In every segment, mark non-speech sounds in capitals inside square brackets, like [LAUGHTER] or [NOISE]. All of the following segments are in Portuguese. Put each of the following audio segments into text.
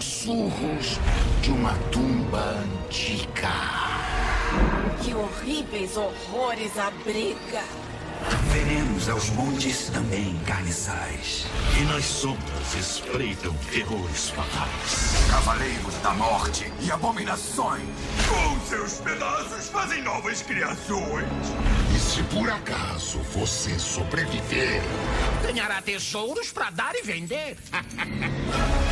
sussurros de uma tumba antiga. Que horríveis horrores abriga. Veremos aos montes também carniçais. E nas sombras espreitam terrores fatais. Cavaleiros da morte e abominações. Com seus pedaços fazem novas criações. E se por acaso você sobreviver, ganhará tesouros para dar e vender. [LAUGHS]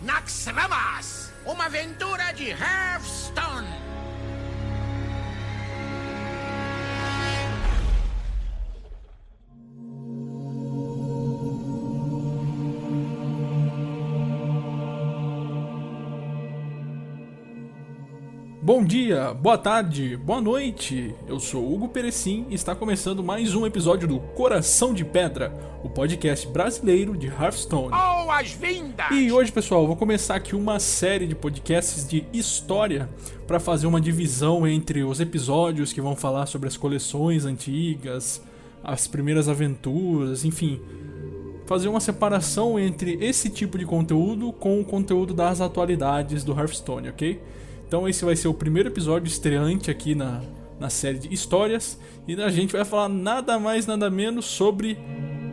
Naxxramas, uma aventura de Hearthstone. Bom dia, boa tarde, boa noite. Eu sou Hugo Perecim e está começando mais um episódio do Coração de Pedra, o podcast brasileiro de Hearthstone. Boas-vindas! E hoje, pessoal, vou começar aqui uma série de podcasts de história para fazer uma divisão entre os episódios que vão falar sobre as coleções antigas, as primeiras aventuras, enfim, fazer uma separação entre esse tipo de conteúdo com o conteúdo das atualidades do Hearthstone, ok? Então esse vai ser o primeiro episódio estreante aqui na, na série de histórias e a gente vai falar nada mais nada menos sobre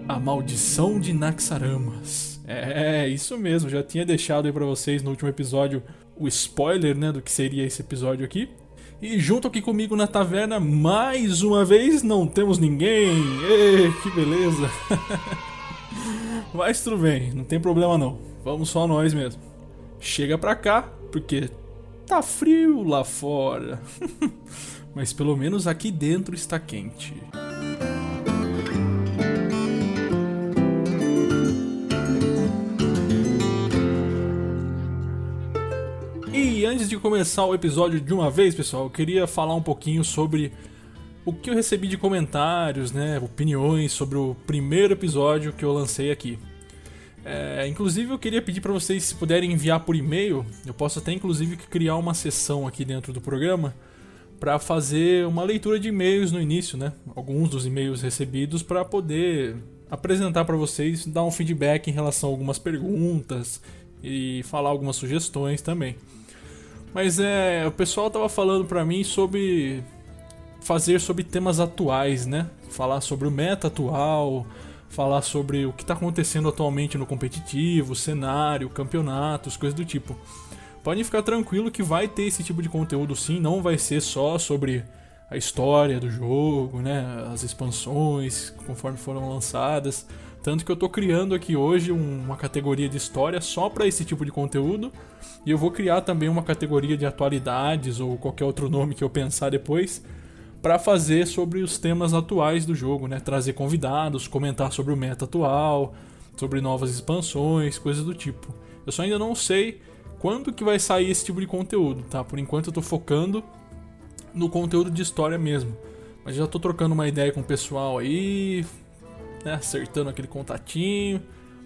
a maldição de Naxaramas. É, isso mesmo, já tinha deixado aí para vocês no último episódio o spoiler, né, do que seria esse episódio aqui. E junto aqui comigo na taverna, mais uma vez, não temos ninguém. Ê, que beleza. [LAUGHS] Mas tudo bem, não tem problema não. Vamos só nós mesmo. Chega pra cá, porque Tá frio lá fora. [LAUGHS] Mas pelo menos aqui dentro está quente. E antes de começar o episódio de uma vez, pessoal, eu queria falar um pouquinho sobre o que eu recebi de comentários, né, opiniões sobre o primeiro episódio que eu lancei aqui. É, inclusive eu queria pedir para vocês se puderem enviar por e-mail, eu posso até inclusive criar uma sessão aqui dentro do programa para fazer uma leitura de e-mails no início, né? Alguns dos e-mails recebidos para poder apresentar para vocês, dar um feedback em relação a algumas perguntas e falar algumas sugestões também. Mas é, o pessoal tava falando para mim sobre fazer sobre temas atuais, né? Falar sobre o meta atual, falar sobre o que está acontecendo atualmente no competitivo, cenário, campeonatos, coisas do tipo. Podem ficar tranquilo que vai ter esse tipo de conteúdo sim, não vai ser só sobre a história do jogo, né, as expansões conforme foram lançadas. Tanto que eu estou criando aqui hoje uma categoria de história só para esse tipo de conteúdo. E eu vou criar também uma categoria de atualidades ou qualquer outro nome que eu pensar depois para fazer sobre os temas atuais do jogo, né? Trazer convidados, comentar sobre o meta atual, sobre novas expansões, coisas do tipo. Eu só ainda não sei quando que vai sair esse tipo de conteúdo, tá? Por enquanto eu tô focando no conteúdo de história mesmo. Mas já tô trocando uma ideia com o pessoal aí, né? acertando aquele contatinho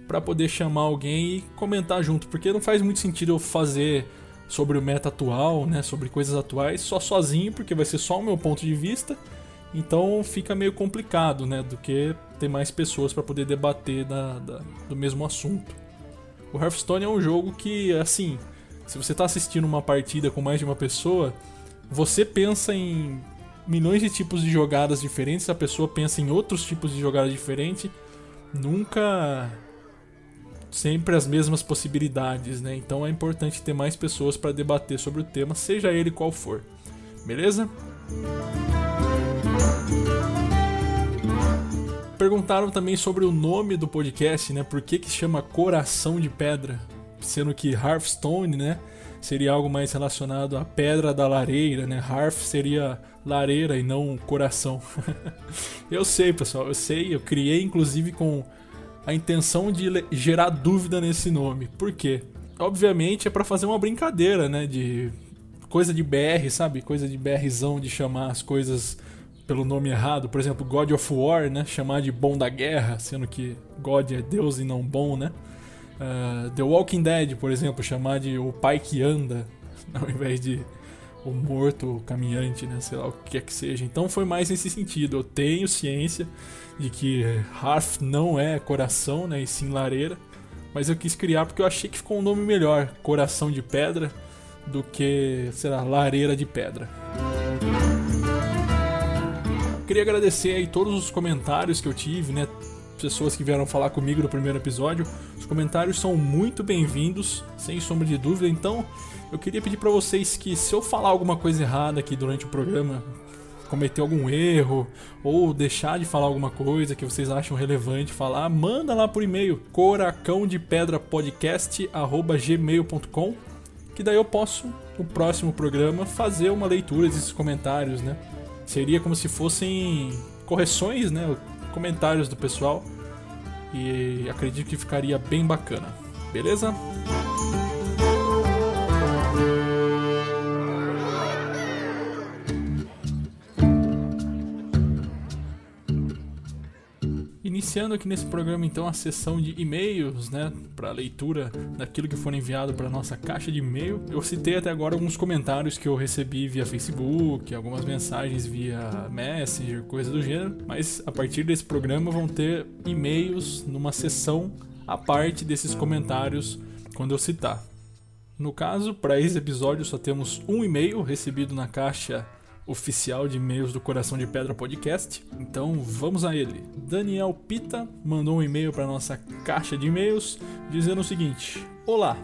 para poder chamar alguém e comentar junto, porque não faz muito sentido eu fazer sobre o meta atual, né, sobre coisas atuais, só sozinho, porque vai ser só o meu ponto de vista. Então fica meio complicado, né, do que ter mais pessoas para poder debater da, da, do mesmo assunto. O Hearthstone é um jogo que, assim, se você está assistindo uma partida com mais de uma pessoa, você pensa em milhões de tipos de jogadas diferentes, a pessoa pensa em outros tipos de jogadas diferentes. Nunca sempre as mesmas possibilidades, né? Então é importante ter mais pessoas para debater sobre o tema, seja ele qual for. Beleza? Perguntaram também sobre o nome do podcast, né? Por que que chama Coração de Pedra? Sendo que Hearthstone, né? Seria algo mais relacionado à pedra da lareira, né? Hearth seria lareira e não coração. [LAUGHS] eu sei, pessoal, eu sei. Eu criei inclusive com a intenção de gerar dúvida nesse nome. Por quê? Obviamente é para fazer uma brincadeira, né? De coisa de BR, sabe? Coisa de BRzão de chamar as coisas pelo nome errado. Por exemplo, God of War, né? Chamar de bom da guerra, sendo que God é Deus e não bom, né? Uh, The Walking Dead, por exemplo, chamar de o pai que anda, [LAUGHS] ao invés de o o morto caminhante, né? Sei lá o que quer que seja. Então foi mais nesse sentido. Eu tenho ciência de que Hearth não é coração, né? E sim lareira. Mas eu quis criar porque eu achei que ficou um nome melhor, Coração de Pedra, do que, sei lá, Lareira de Pedra. Queria agradecer aí todos os comentários que eu tive, né? Pessoas que vieram falar comigo no primeiro episódio. Os comentários são muito bem-vindos, sem sombra de dúvida. Então, eu queria pedir para vocês que se eu falar alguma coisa errada aqui durante o programa, cometer algum erro ou deixar de falar alguma coisa que vocês acham relevante falar, manda lá por e-mail coracão de pedra podcast@gmail.com que daí eu posso no próximo programa fazer uma leitura desses comentários, né? Seria como se fossem correções, né? Comentários do pessoal. E acredito que ficaria bem bacana. Beleza? Iniciando aqui nesse programa então a sessão de e-mails, né, para leitura daquilo que for enviado para nossa caixa de e-mail. Eu citei até agora alguns comentários que eu recebi via Facebook, algumas mensagens via Messenger, coisa do gênero, mas a partir desse programa vão ter e-mails numa sessão à parte desses comentários quando eu citar. No caso, para esse episódio só temos um e-mail recebido na caixa oficial de e-mails do Coração de Pedra Podcast. Então vamos a ele. Daniel Pita mandou um e-mail para nossa caixa de e-mails dizendo o seguinte: Olá,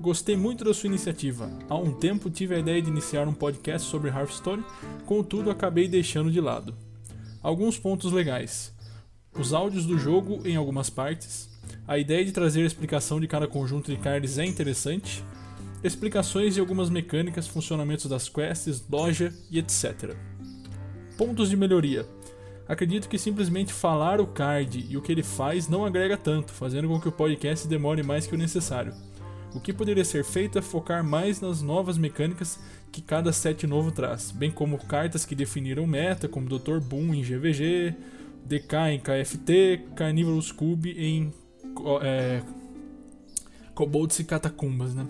gostei muito da sua iniciativa. Há um tempo tive a ideia de iniciar um podcast sobre Hearthstone, contudo acabei deixando de lado. Alguns pontos legais: os áudios do jogo em algumas partes. A ideia de trazer a explicação de cada conjunto de cards é interessante, explicações de algumas mecânicas, funcionamentos das quests, loja e etc. Pontos de melhoria. Acredito que simplesmente falar o card e o que ele faz não agrega tanto, fazendo com que o podcast demore mais que o necessário. O que poderia ser feito é focar mais nas novas mecânicas que cada set novo traz, bem como cartas que definiram meta, como Dr. Boom em GVG, DK em KFT, Carnivorous Cube em é, Kobolds e Catacumbas, né?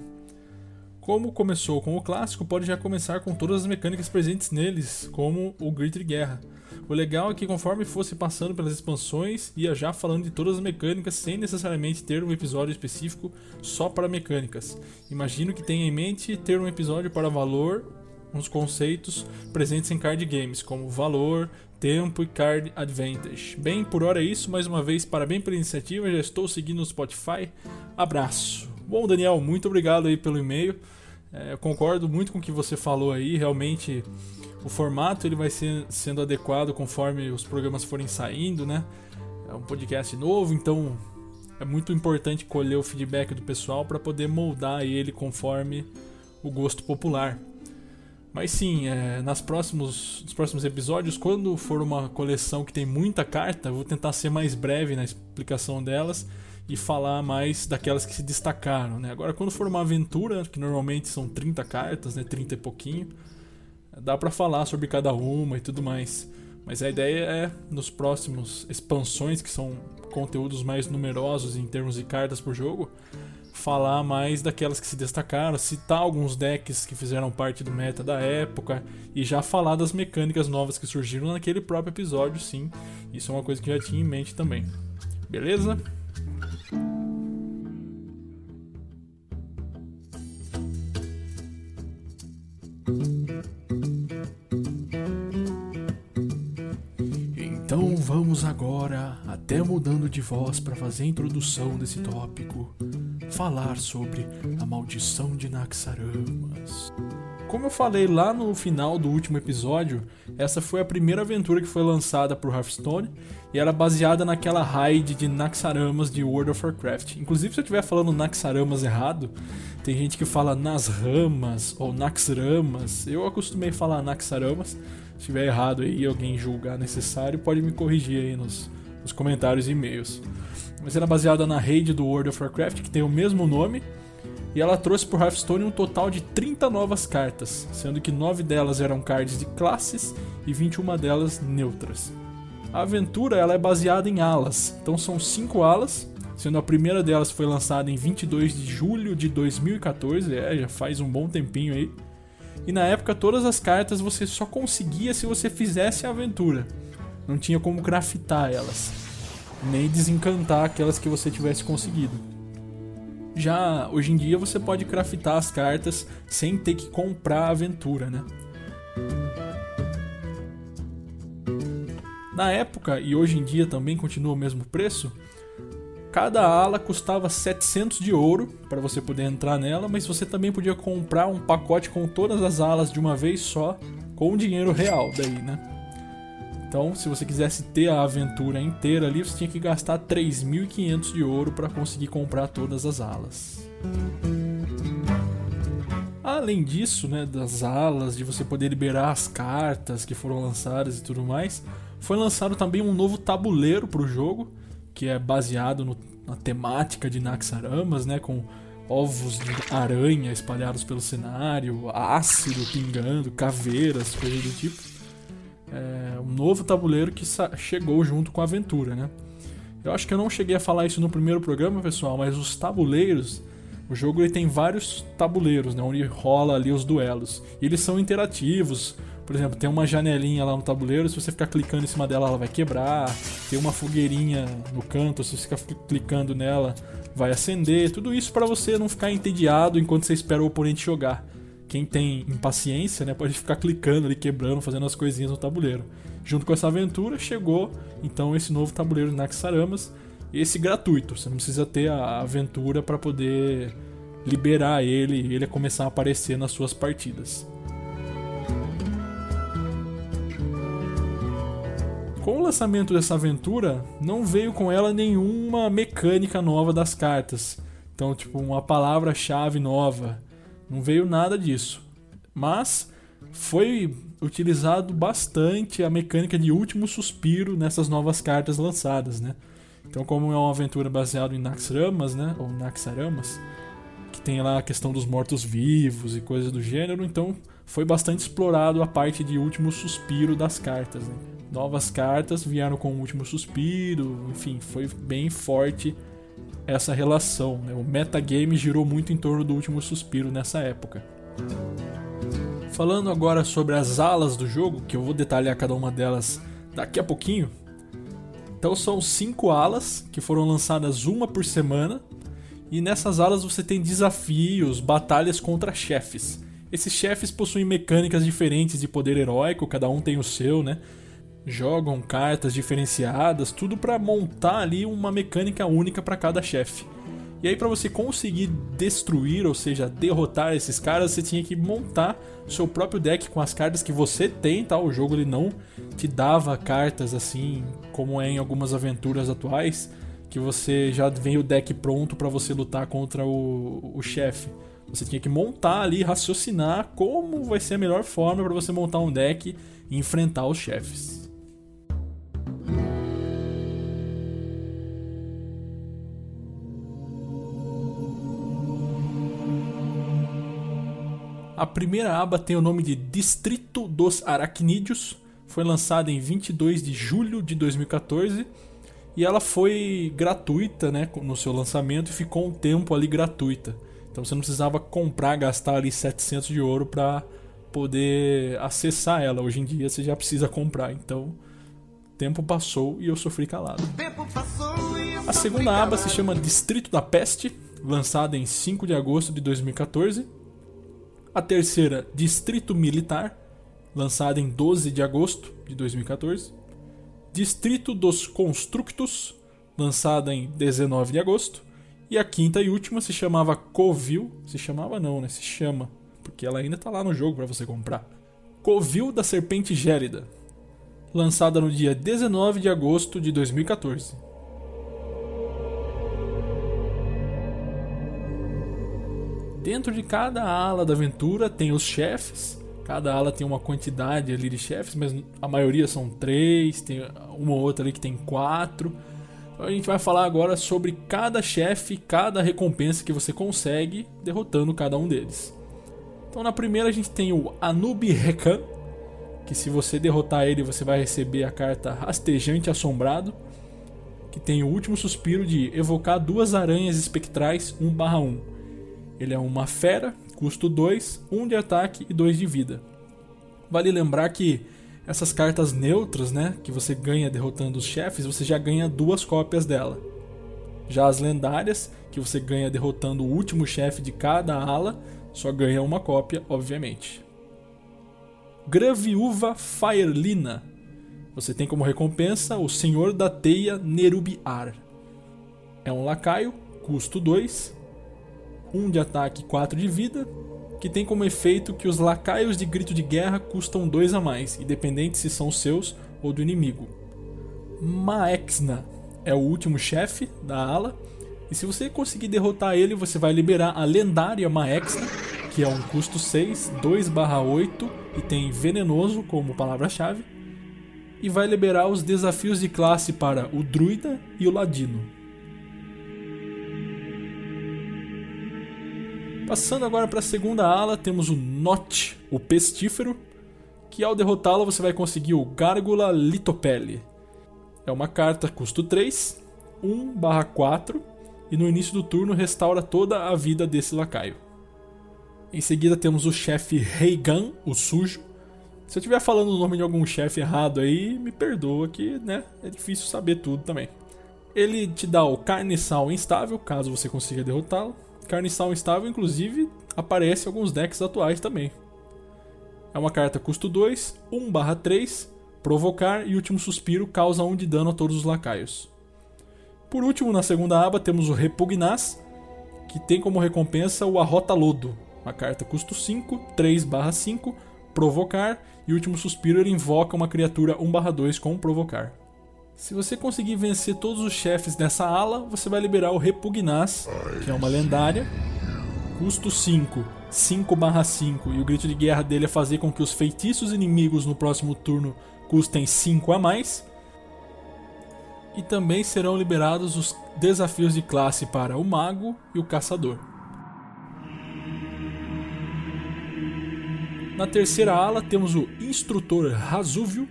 Como começou com o clássico, pode já começar com todas as mecânicas presentes neles, como o Grit de Guerra. O legal é que conforme fosse passando pelas expansões, ia já falando de todas as mecânicas sem necessariamente ter um episódio específico só para mecânicas. Imagino que tenha em mente ter um episódio para valor, uns conceitos presentes em card games, como valor, tempo e card advantage. Bem, por hora é isso. Mais uma vez, parabéns pela iniciativa. Já estou seguindo no Spotify. Abraço. Bom, Daniel, muito obrigado aí pelo e-mail. É, eu concordo muito com o que você falou aí. Realmente, o formato ele vai ser, sendo adequado conforme os programas forem saindo, né? É um podcast novo, então é muito importante colher o feedback do pessoal para poder moldar ele conforme o gosto popular. Mas sim, é, nas próximos, nos próximos episódios, quando for uma coleção que tem muita carta, eu vou tentar ser mais breve na explicação delas e falar mais daquelas que se destacaram, né? Agora, quando for uma aventura, que normalmente são 30 cartas, né? 30 e pouquinho, dá para falar sobre cada uma e tudo mais. Mas a ideia é, nos próximos expansões, que são conteúdos mais numerosos em termos de cartas por jogo, falar mais daquelas que se destacaram, citar alguns decks que fizeram parte do meta da época e já falar das mecânicas novas que surgiram naquele próprio episódio, sim. Isso é uma coisa que eu já tinha em mente também. Beleza? Então vamos agora, até mudando de voz para fazer a introdução desse tópico, falar sobre a maldição de Naxaramas. Como eu falei lá no final do último episódio, essa foi a primeira aventura que foi lançada por Hearthstone e era baseada naquela raid de Naxaramas de World of Warcraft. Inclusive, se eu estiver falando Naxaramas errado, tem gente que fala Nasramas ou Naxramas. Eu acostumei a falar Naxaramas. Se estiver errado aí alguém julgar necessário, pode me corrigir aí nos, nos comentários e e-mails. Mas era baseada na raid do World of Warcraft, que tem o mesmo nome e ela trouxe para Hearthstone um total de 30 novas cartas, sendo que 9 delas eram cards de classes e 21 delas neutras. A aventura ela é baseada em alas, então são 5 alas, sendo a primeira delas foi lançada em 22 de julho de 2014, é, já faz um bom tempinho aí. E na época todas as cartas você só conseguia se você fizesse a aventura. Não tinha como craftar elas, nem desencantar aquelas que você tivesse conseguido. Já hoje em dia você pode craftar as cartas sem ter que comprar a aventura, né? Na época e hoje em dia também continua o mesmo preço, cada ala custava 700 de ouro para você poder entrar nela, mas você também podia comprar um pacote com todas as alas de uma vez só, com dinheiro real daí, né? Então, se você quisesse ter a aventura inteira ali, você tinha que gastar 3.500 de ouro para conseguir comprar todas as alas. Além disso, né, das alas, de você poder liberar as cartas que foram lançadas e tudo mais, foi lançado também um novo tabuleiro para o jogo, que é baseado no, na temática de Naxaramas, né, com ovos de aranha espalhados pelo cenário, ácido pingando, caveiras, coisas do tipo. É um novo tabuleiro que chegou junto com a aventura, né? Eu acho que eu não cheguei a falar isso no primeiro programa, pessoal, mas os tabuleiros, o jogo ele tem vários tabuleiros, né, onde rola ali os duelos. E eles são interativos, por exemplo, tem uma janelinha lá no tabuleiro, se você ficar clicando em cima dela, ela vai quebrar. Tem uma fogueirinha no canto, se você ficar clicando nela, vai acender. Tudo isso para você não ficar entediado enquanto você espera o oponente jogar. Quem tem impaciência, né, pode ficar clicando ali, quebrando, fazendo as coisinhas no tabuleiro. Junto com essa aventura, chegou então esse novo tabuleiro Naxaramas, esse gratuito. Você não precisa ter a aventura para poder liberar ele e ele começar a aparecer nas suas partidas. Com o lançamento dessa aventura, não veio com ela nenhuma mecânica nova das cartas. Então, tipo, uma palavra-chave nova. Não veio nada disso. Mas foi utilizado bastante a mecânica de último suspiro nessas novas cartas lançadas, né? Então, como é uma aventura baseada em Naxramas, né? Ou Naxaramas, que tem lá a questão dos mortos-vivos e coisas do gênero, então foi bastante explorado a parte de último suspiro das cartas. Né? novas cartas vieram com o último suspiro, enfim, foi bem forte essa relação. Né? O metagame girou muito em torno do último suspiro nessa época. Falando agora sobre as alas do jogo, que eu vou detalhar cada uma delas daqui a pouquinho. Então são cinco alas que foram lançadas uma por semana. E nessas alas você tem desafios, batalhas contra chefes. Esses chefes possuem mecânicas diferentes de poder heróico, cada um tem o seu, né? jogam cartas diferenciadas, tudo para montar ali uma mecânica única para cada chefe. E aí para você conseguir destruir, ou seja, derrotar esses caras, você tinha que montar seu próprio deck com as cartas que você tem, tá? O jogo ele não te dava cartas assim, como é em algumas aventuras atuais, que você já vem o deck pronto para você lutar contra o, o chefe. Você tinha que montar ali, raciocinar como vai ser a melhor forma para você montar um deck e enfrentar os chefes. A primeira aba tem o nome de Distrito dos Aracnídeos, foi lançada em 22 de julho de 2014 e ela foi gratuita né, no seu lançamento e ficou um tempo ali gratuita. Então você não precisava comprar, gastar ali 700 de ouro para poder acessar ela. Hoje em dia você já precisa comprar. Então, tempo passou e eu sofri calado. A segunda aba se chama Distrito da Peste, lançada em 5 de agosto de 2014 a terceira, Distrito Militar, lançada em 12 de agosto de 2014. Distrito dos Constructos, lançada em 19 de agosto. E a quinta e última se chamava Covil. Se chamava não, né? Se chama. Porque ela ainda tá lá no jogo para você comprar. Covil da Serpente Gélida. Lançada no dia 19 de agosto de 2014. Dentro de cada ala da aventura tem os chefes. Cada ala tem uma quantidade ali de chefes, mas a maioria são três. Tem uma ou outra ali que tem quatro. Então a gente vai falar agora sobre cada chefe, cada recompensa que você consegue derrotando cada um deles. Então na primeira a gente tem o Anubi Rekan, que se você derrotar ele você vai receber a carta Rastejante Assombrado, que tem o último suspiro de evocar duas aranhas espectrais 1/1. Ele é uma fera custo 2, 1 de ataque e 2 de vida. Vale lembrar que essas cartas neutras, né, que você ganha derrotando os chefes, você já ganha duas cópias dela. Já as lendárias, que você ganha derrotando o último chefe de cada ala, só ganha uma cópia, obviamente. Graviúva Firelina. Você tem como recompensa o Senhor da Teia Nerubiar. É um lacaio, custo 2, 1 de ataque e 4 de vida, que tem como efeito que os lacaios de grito de guerra custam 2 a mais, independente se são seus ou do inimigo. Maexna é o último chefe da ala, e se você conseguir derrotar ele, você vai liberar a lendária Maexna, que é um custo 6, 2/8 e tem venenoso como palavra-chave, e vai liberar os desafios de classe para o druida e o ladino. Passando agora para a segunda ala, temos o Not, o pestífero, que ao derrotá-lo você vai conseguir o Gárgula Litopele. É uma carta custo 3, 1/4 e no início do turno restaura toda a vida desse lacaio. Em seguida temos o chefe Reigan, o sujo. Se eu estiver falando o nome de algum chefe errado aí, me perdoa que, né, é difícil saber tudo também. Ele te dá o Carniçal instável, caso você consiga derrotá-lo. Carniçal instável, inclusive, aparece em alguns decks atuais também. É uma carta custo 2, 1/3, provocar e último suspiro causa 1 de dano a todos os lacaios. Por último, na segunda aba, temos o Repugnaz, que tem como recompensa o Arrota Lodo, uma carta custo 5, 3/5, provocar e último suspiro ele invoca uma criatura 1/2 com provocar. Se você conseguir vencer todos os chefes dessa ala, você vai liberar o Repugnaz, que é uma lendária. Custo 5, 5/5 e o grito de guerra dele é fazer com que os feitiços inimigos no próximo turno custem 5 a mais. E também serão liberados os desafios de classe para o Mago e o Caçador. Na terceira ala temos o Instrutor Razúvio,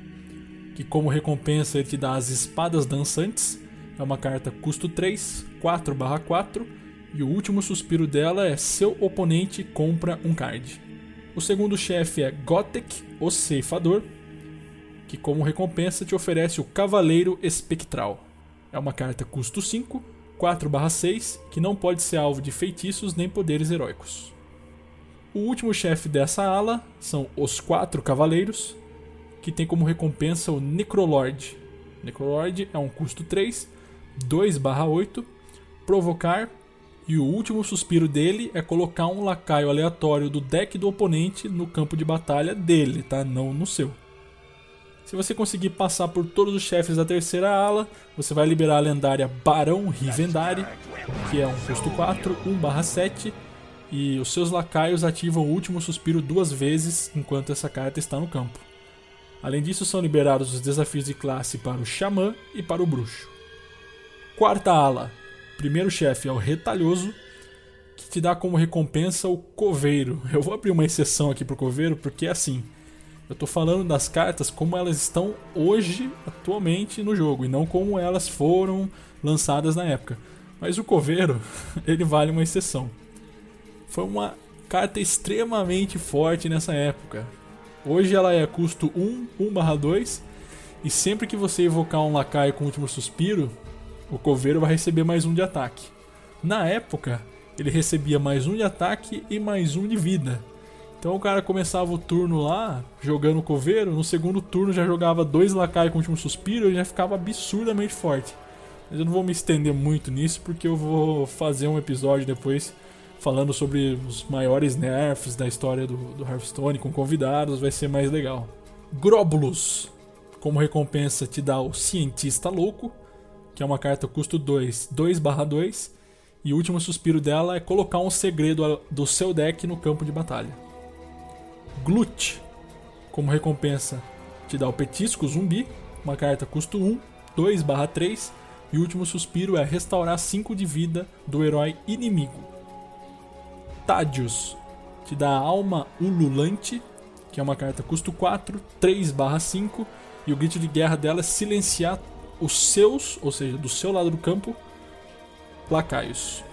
que como recompensa ele te dá as Espadas Dançantes. É uma carta custo 3, 4/4 e o último suspiro dela é seu oponente compra um card. O segundo chefe é Gotek, o Ceifador, que como recompensa te oferece o Cavaleiro Espectral. É uma carta custo 5, 4/6, que não pode ser alvo de feitiços nem poderes heróicos. O último chefe dessa ala são os Quatro Cavaleiros, que tem como recompensa o Necrolord. Necrolord é um custo 3, 2/8, provocar, e o último suspiro dele é colocar um lacaio aleatório do deck do oponente no campo de batalha dele, tá? Não no seu. Se você conseguir passar por todos os chefes da terceira ala, você vai liberar a lendária Barão Rivendari, que é um custo 4, 1/7, e os seus lacaios ativam o último suspiro duas vezes enquanto essa carta está no campo. Além disso, são liberados os desafios de classe para o Xamã e para o Bruxo. Quarta ala. Primeiro chefe é o Retalhoso, que te dá como recompensa o Coveiro. Eu vou abrir uma exceção aqui para o Coveiro porque é assim. Eu estou falando das cartas como elas estão hoje, atualmente no jogo, e não como elas foram lançadas na época. Mas o Coveiro, [LAUGHS] ele vale uma exceção. Foi uma carta extremamente forte nessa época. Hoje ela é custo 1, 1/2, e sempre que você evocar um lacaio com o último suspiro, o coveiro vai receber mais um de ataque. Na época, ele recebia mais um de ataque e mais um de vida. Então o cara começava o turno lá, jogando o coveiro, no segundo turno já jogava dois lacaios com o último suspiro e já ficava absurdamente forte. Mas eu não vou me estender muito nisso porque eu vou fazer um episódio depois falando sobre os maiores nerfs da história do, do Hearthstone com convidados, vai ser mais legal. Grobulus, como recompensa, te dá o Cientista Louco, que é uma carta custo 2, 2/2, e o último suspiro dela é colocar um segredo do seu deck no campo de batalha. Glut, como recompensa, te dá o Petisco Zumbi, uma carta custo 1, 2/3, e o último suspiro é restaurar 5 de vida do herói inimigo. Tadius te dá a Alma Ululante, que é uma carta custo 4, 3/5, e o grito de guerra dela é silenciar os seus, ou seja, do seu lado do campo, lacaios.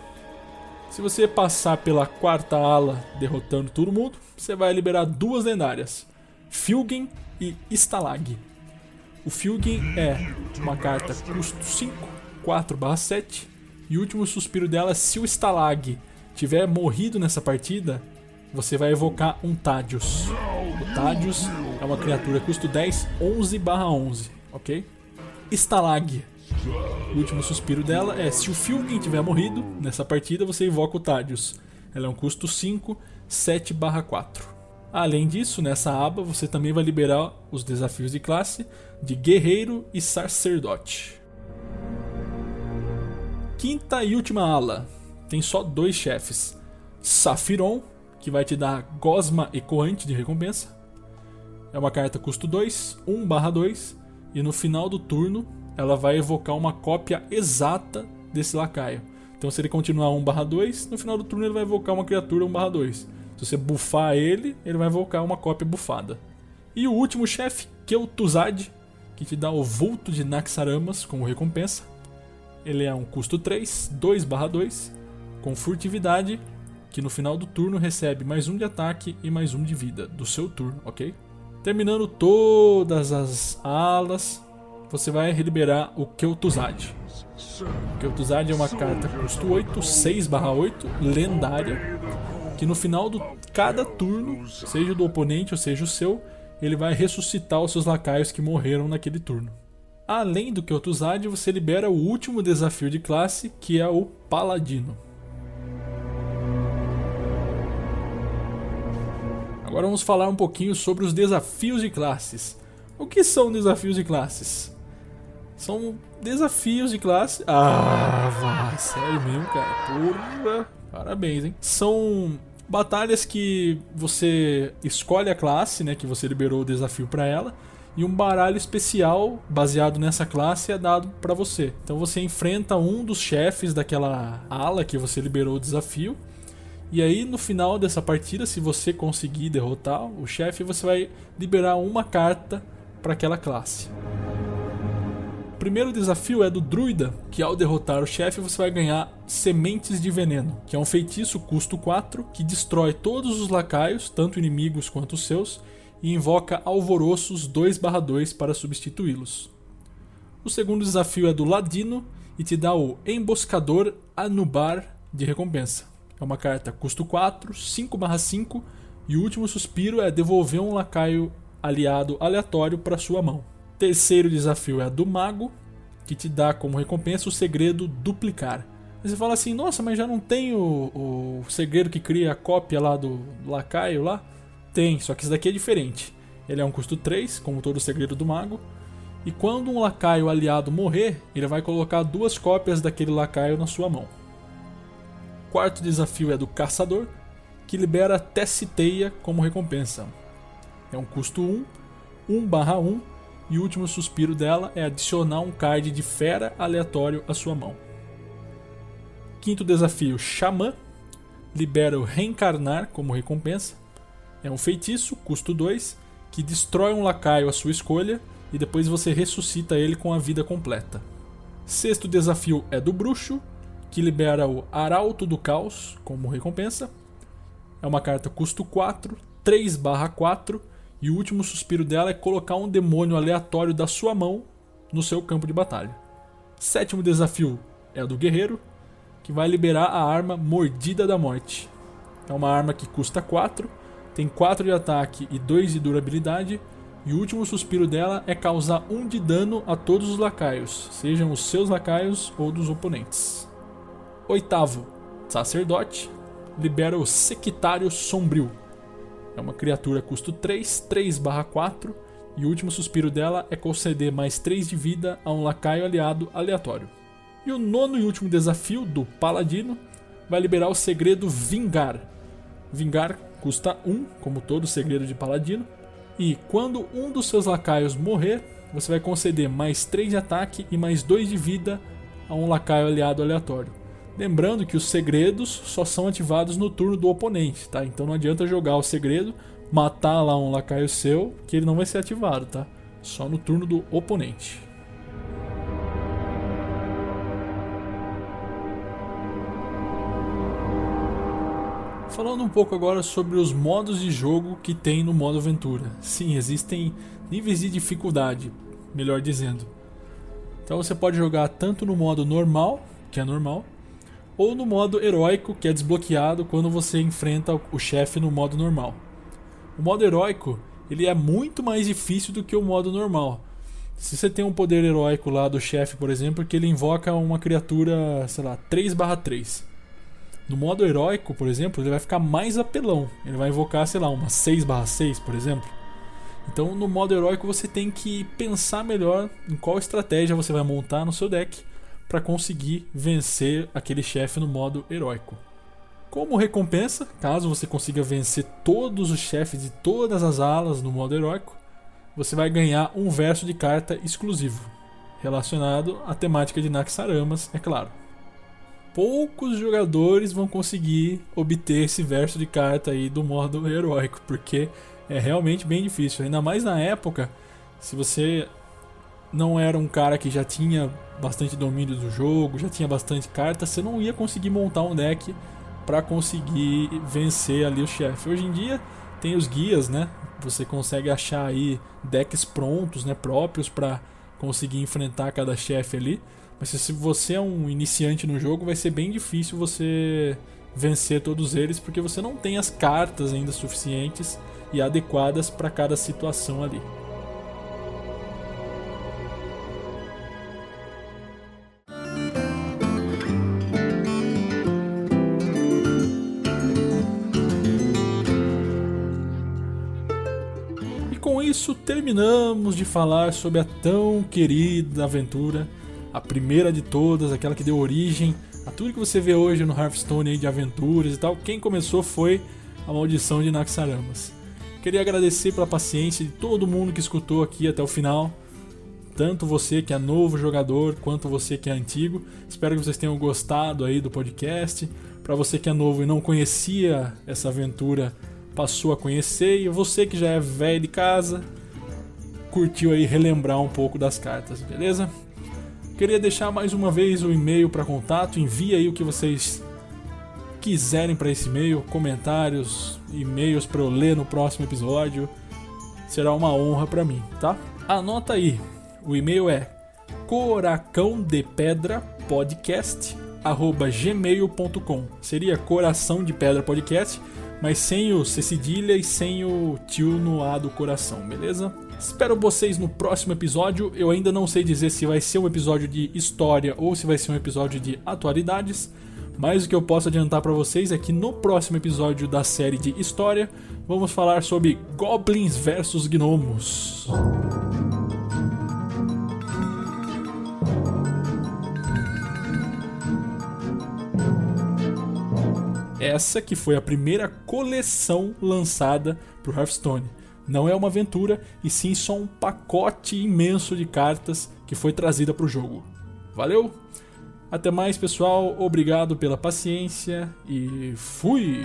Se você passar pela quarta ala derrotando todo mundo, você vai liberar duas lendárias: Filgen e Stalag. O Filgen é uma carta custo 5, 4/7 e o último suspiro dela, se o Stalag tiver morrido nessa partida, você vai evocar um Tadius. O Tadius é uma criatura custo 10, 11/11, ok? Stalag. O último suspiro dela é se o Filgen tiver morrido nessa partida, você invoca o Tadius. Ela é um custo 5, 7/4. Além disso, nessa aba você também vai liberar os desafios de classe de Guerreiro e Sacerdote. Quinta e última ala. Tem só dois chefes. Safiron, que vai te dar Gosma Ecoante de recompensa. É uma carta custo 2, 1/2 e no final do turno ela vai evocar uma cópia exata desse lacaio. Então se ele continuar 1/2, no final do turno ele vai evocar uma criatura 1/2. Se você buffar ele, ele vai evocar uma cópia bufada. E o último chefe, Kel'Thuzad, que te dá o vulto de Naxaramas como recompensa. Ele é um custo 3, 2/2, com furtividade, que no final do turno recebe mais um de ataque e mais um de vida do seu turno, ok? Terminando todas as alas, você vai liberar o Kel'Thuzad. O é uma carta custo 8, 6/8, lendária, que no final de cada turno, seja do oponente ou seja o seu, ele vai ressuscitar os seus lacaios que morreram naquele turno. Além do Kel'Thuzad, você libera o último desafio de classe, que é o Paladino. Agora vamos falar um pouquinho sobre os desafios de classes. O que são desafios de classes? São desafios de classe. Ah, vai, sério mesmo, cara. Porra, parabéns, hein? São batalhas que você escolhe a classe, né, que você liberou o desafio para ela, e um baralho especial baseado nessa classe é dado para você. Então você enfrenta um dos chefes daquela ala que você liberou o desafio. E aí no final dessa partida, se você conseguir derrotar o chefe, você vai liberar uma carta para aquela classe primeiro desafio é do druida, que ao derrotar o chefe você vai ganhar Sementes de Veneno, que é um feitiço custo 4 que destrói todos os lacaios, tanto inimigos quanto seus, e invoca alvoroços 2/2 para substituí-los. O segundo desafio é do Ladino e te dá o Emboscador Anubar de recompensa. É uma carta custo 4, 5/5 e o último suspiro é devolver um lacaio aliado aleatório para sua mão. Terceiro desafio é a do mago, que te dá como recompensa o segredo duplicar. Aí você fala assim, nossa, mas já não tem o, o segredo que cria a cópia lá do, lacaio lá? Tem, só que esse daqui é diferente. Ele é um custo 3, como todo o segredo do mago. E quando um lacaio aliado morrer, ele vai colocar duas cópias daquele lacaio na sua mão. Quarto desafio é do caçador, que libera Tessiteia como recompensa. É um custo 1, 1 barra 1 e o último suspiro dela é adicionar um card de fera aleatório à sua mão. Quinto desafio: Xamã. Libera o Reencarnar como recompensa. É um feitiço, custo 2, que destrói um lacaio à sua escolha e depois você ressuscita ele com a vida completa. Sexto desafio é do Bruxo, que libera o Arauto do Caos como recompensa. É uma carta custo 4, 3/4 e o último suspiro dela é colocar um demônio aleatório da sua mão no seu campo de batalha. Sétimo desafio é o do guerreiro, que vai liberar a arma Mordida da Morte. É uma arma que custa 4, tem 4 de ataque e 2 de durabilidade, e o último suspiro dela é causar 1 de dano a todos os lacaios, sejam os seus lacaios ou dos oponentes. Oitavo, Sacerdote, libera o Sectário Sombrio. É uma criatura custo 3, 3/4 e o último suspiro dela é conceder mais 3 de vida a um lacaio aliado aleatório. E o nono e último desafio do Paladino vai liberar o segredo Vingar. Vingar custa 1, como todo segredo de Paladino, e quando um dos seus lacaios morrer, você vai conceder mais 3 de ataque e mais 2 de vida a um lacaio aliado aleatório. Lembrando que os segredos só são ativados no turno do oponente, tá? Então não adianta jogar o segredo, matar lá um lacaio seu, que ele não vai ser ativado, tá? Só no turno do oponente. Falando um pouco agora sobre os modos de jogo que tem no modo aventura. Sim, existem níveis de dificuldade, melhor dizendo. Então você pode jogar tanto no modo normal, que é normal, ou no modo heróico, que é desbloqueado quando você enfrenta o chefe no modo normal. O modo heróico ele é muito mais difícil do que o modo normal. Se você tem um poder heróico lá do chefe, por exemplo, que ele invoca uma criatura, sei lá, 3/3. No modo heróico, por exemplo, ele vai ficar mais apelão. Ele vai invocar, sei lá, uma 6/6, por exemplo. Então, no modo heróico, você tem que pensar melhor em qual estratégia você vai montar no seu deck para conseguir vencer aquele chefe no modo heróico. Como recompensa, caso você consiga vencer todos os chefes de todas as alas no modo heróico, você vai ganhar um verso de carta exclusivo, relacionado à temática de Naxaramas, é claro. Poucos jogadores vão conseguir obter esse verso de carta aí do modo heróico, porque é realmente bem difícil, ainda mais na época, se você não era um cara que já tinha bastante domínio do jogo, já tinha bastante carta, você não ia conseguir montar um deck para conseguir vencer ali o chefe. Hoje em dia tem os guias, né? Você consegue achar aí decks prontos, né, próprios para conseguir enfrentar cada chefe ali. Mas se você é um iniciante no jogo, vai ser bem difícil você vencer todos eles porque você não tem as cartas ainda suficientes e adequadas para cada situação ali. Terminamos de falar sobre a tão querida aventura, a primeira de todas, aquela que deu origem a tudo que você vê hoje no Hearthstone de aventuras e tal. Quem começou foi a maldição de Naxaramas. Queria agradecer pela paciência de todo mundo que escutou aqui até o final. Tanto você que é novo jogador, quanto você que é antigo. Espero que vocês tenham gostado aí do podcast. Para você que é novo e não conhecia essa aventura, passou a conhecer e você que já é velho de casa curtiu aí relembrar um pouco das cartas, beleza? Queria deixar mais uma vez o e-mail para contato, envie aí o que vocês quiserem para esse e-mail, comentários, e-mails para eu ler no próximo episódio. Será uma honra para mim, tá? Anota aí. O e-mail é coracão de pedra podcast gmail.com seria coração de pedra podcast mas sem o C cedilha e sem o tio no A do coração, beleza? Espero vocês no próximo episódio. Eu ainda não sei dizer se vai ser um episódio de história ou se vai ser um episódio de atualidades. Mas o que eu posso adiantar para vocês é que no próximo episódio da série de história vamos falar sobre goblins versus gnomos. Essa que foi a primeira coleção lançada para Hearthstone. Não é uma aventura, e sim só um pacote imenso de cartas que foi trazida para o jogo. Valeu? Até mais, pessoal. Obrigado pela paciência e fui!